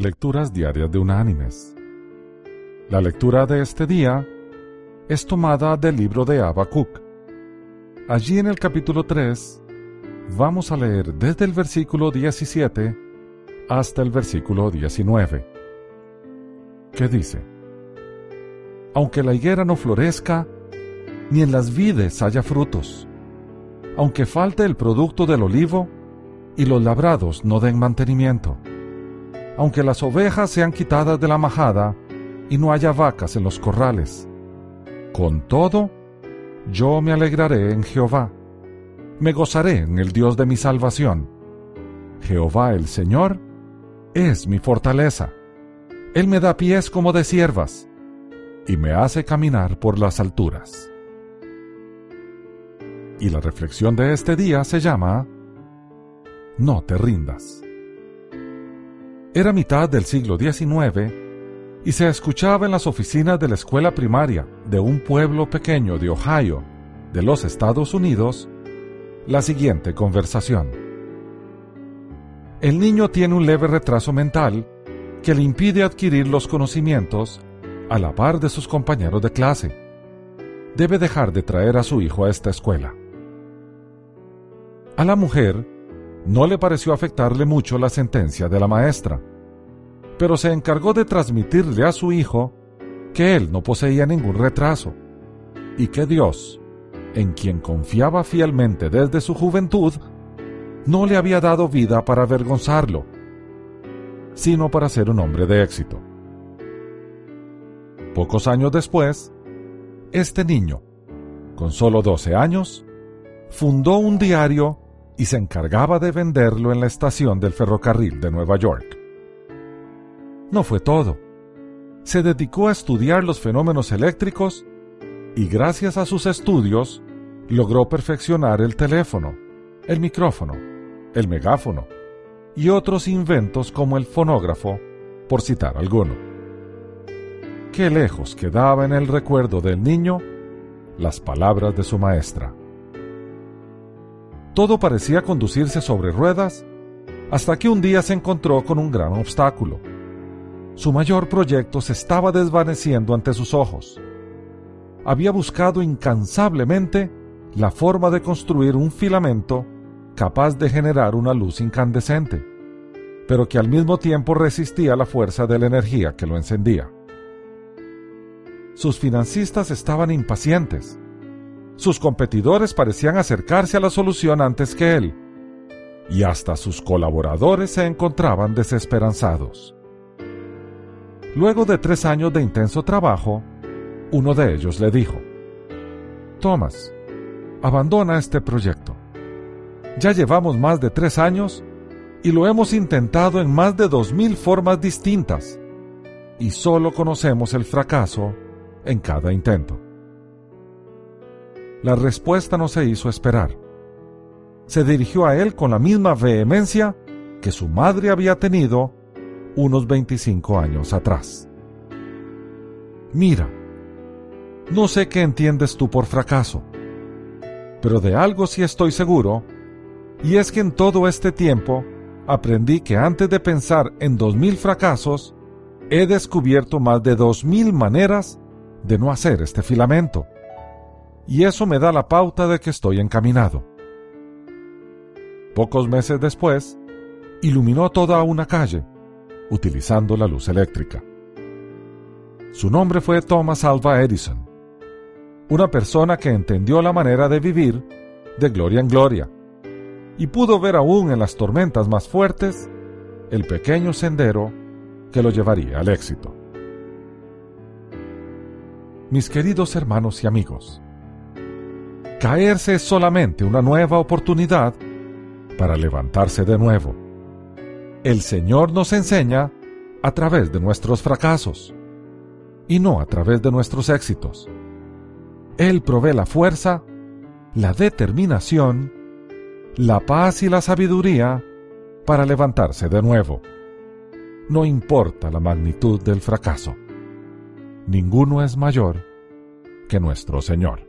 Lecturas Diarias de Unánimes. La lectura de este día es tomada del libro de Habacuc. Allí en el capítulo 3 vamos a leer desde el versículo 17 hasta el versículo 19, que dice, Aunque la higuera no florezca, ni en las vides haya frutos, aunque falte el producto del olivo, y los labrados no den mantenimiento, aunque las ovejas sean quitadas de la majada y no haya vacas en los corrales. Con todo, yo me alegraré en Jehová, me gozaré en el Dios de mi salvación. Jehová el Señor es mi fortaleza. Él me da pies como de siervas y me hace caminar por las alturas. Y la reflexión de este día se llama No te rindas. Era mitad del siglo XIX y se escuchaba en las oficinas de la escuela primaria de un pueblo pequeño de Ohio, de los Estados Unidos, la siguiente conversación. El niño tiene un leve retraso mental que le impide adquirir los conocimientos a la par de sus compañeros de clase. Debe dejar de traer a su hijo a esta escuela. A la mujer no le pareció afectarle mucho la sentencia de la maestra, pero se encargó de transmitirle a su hijo que él no poseía ningún retraso y que Dios, en quien confiaba fielmente desde su juventud, no le había dado vida para avergonzarlo, sino para ser un hombre de éxito. Pocos años después, este niño, con solo 12 años, fundó un diario y se encargaba de venderlo en la estación del ferrocarril de Nueva York. No fue todo. Se dedicó a estudiar los fenómenos eléctricos y gracias a sus estudios logró perfeccionar el teléfono, el micrófono, el megáfono y otros inventos como el fonógrafo, por citar alguno. Qué lejos quedaba en el recuerdo del niño las palabras de su maestra. Todo parecía conducirse sobre ruedas hasta que un día se encontró con un gran obstáculo. Su mayor proyecto se estaba desvaneciendo ante sus ojos. Había buscado incansablemente la forma de construir un filamento capaz de generar una luz incandescente, pero que al mismo tiempo resistía la fuerza de la energía que lo encendía. Sus financistas estaban impacientes sus competidores parecían acercarse a la solución antes que él, y hasta sus colaboradores se encontraban desesperanzados. Luego de tres años de intenso trabajo, uno de ellos le dijo, Thomas, abandona este proyecto. Ya llevamos más de tres años y lo hemos intentado en más de dos mil formas distintas, y solo conocemos el fracaso en cada intento. La respuesta no se hizo esperar. Se dirigió a él con la misma vehemencia que su madre había tenido unos 25 años atrás. Mira, no sé qué entiendes tú por fracaso, pero de algo sí estoy seguro, y es que en todo este tiempo aprendí que antes de pensar en dos mil fracasos, he descubierto más de dos mil maneras de no hacer este filamento y eso me da la pauta de que estoy encaminado. Pocos meses después, iluminó toda una calle, utilizando la luz eléctrica. Su nombre fue Thomas Alva Edison, una persona que entendió la manera de vivir de gloria en gloria, y pudo ver aún en las tormentas más fuertes el pequeño sendero que lo llevaría al éxito. Mis queridos hermanos y amigos, Caerse es solamente una nueva oportunidad para levantarse de nuevo. El Señor nos enseña a través de nuestros fracasos y no a través de nuestros éxitos. Él provee la fuerza, la determinación, la paz y la sabiduría para levantarse de nuevo. No importa la magnitud del fracaso. Ninguno es mayor que nuestro Señor.